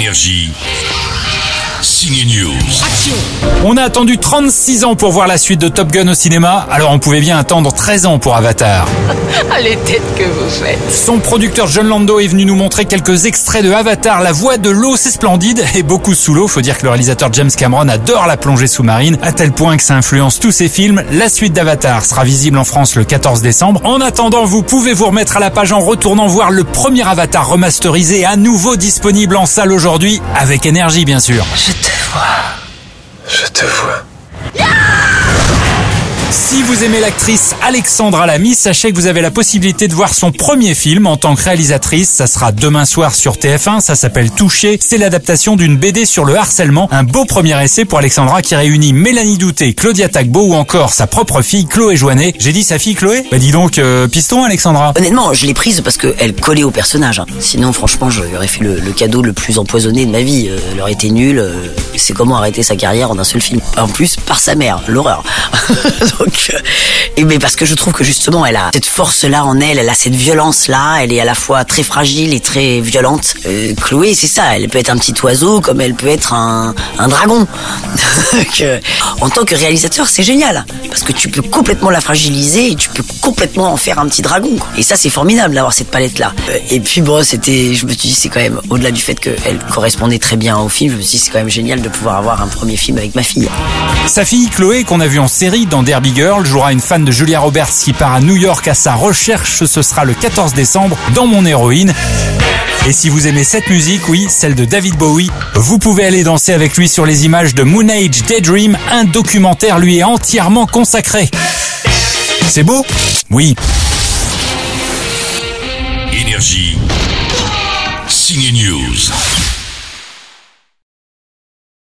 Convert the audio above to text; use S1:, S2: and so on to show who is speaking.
S1: Énergie. News.
S2: On a attendu 36 ans pour voir la suite de Top Gun au cinéma, alors on pouvait bien attendre 13 ans pour Avatar.
S3: Ah, les têtes que vous faites.
S2: Son producteur John Lando est venu nous montrer quelques extraits de Avatar. La voix de l'eau, c'est splendide, et beaucoup sous l'eau. Faut dire que le réalisateur James Cameron adore la plongée sous-marine, à tel point que ça influence tous ses films. La suite d'Avatar sera visible en France le 14 décembre. En attendant, vous pouvez vous remettre à la page en retournant voir le premier Avatar remasterisé, à nouveau disponible en salle aujourd'hui, avec énergie bien sûr.
S3: Je te
S4: Je te vois.
S2: Si vous aimez l'actrice Alexandra Lamy, sachez que vous avez la possibilité de voir son premier film en tant que réalisatrice. Ça sera demain soir sur TF1. Ça s'appelle Toucher. C'est l'adaptation d'une BD sur le harcèlement. Un beau premier essai pour Alexandra qui réunit Mélanie Douté, Claudia Tagbo ou encore sa propre fille Chloé Joannet. J'ai dit sa fille Chloé? Bah dis donc, euh, piston Alexandra.
S5: Honnêtement, je l'ai prise parce qu'elle collait au personnage. hein. Sinon, franchement, j'aurais fait le, cadeau le plus empoisonné de ma vie. Euh, elle aurait été nulle. euh, C'est comment arrêter sa carrière en un seul film. En plus, par sa mère, l'horreur. mais parce que je trouve que justement, elle a cette force-là en elle, elle a cette violence-là. Elle est à la fois très fragile et très violente. Euh, Chloé, c'est ça. Elle peut être un petit oiseau comme elle peut être un, dragon. Donc, euh, en tant que réalisateur, c'est génial parce que tu peux complètement la fragiliser et tu peux complètement en faire un petit dragon. Et ça, c'est formidable d'avoir cette palette-là. Euh, Et puis bon, c'était, je me suis dit, c'est quand même au-delà du fait qu'elle correspondait très bien au film. Je me suis dit, c'est quand même génial de pouvoir avoir un premier film avec ma fille.
S2: Sa fille Chloé, qu'on a vue en série dans Derby Girl, jouera une fan de Julia Roberts qui part à New York à sa recherche. Ce sera le 14 décembre dans Mon Héroïne. Et si vous aimez cette musique, oui, celle de David Bowie, vous pouvez aller danser avec lui sur les images de Moon Age Daydream. Un documentaire lui est entièrement consacré. C'est beau? Oui.
S1: Énergie. Signe News.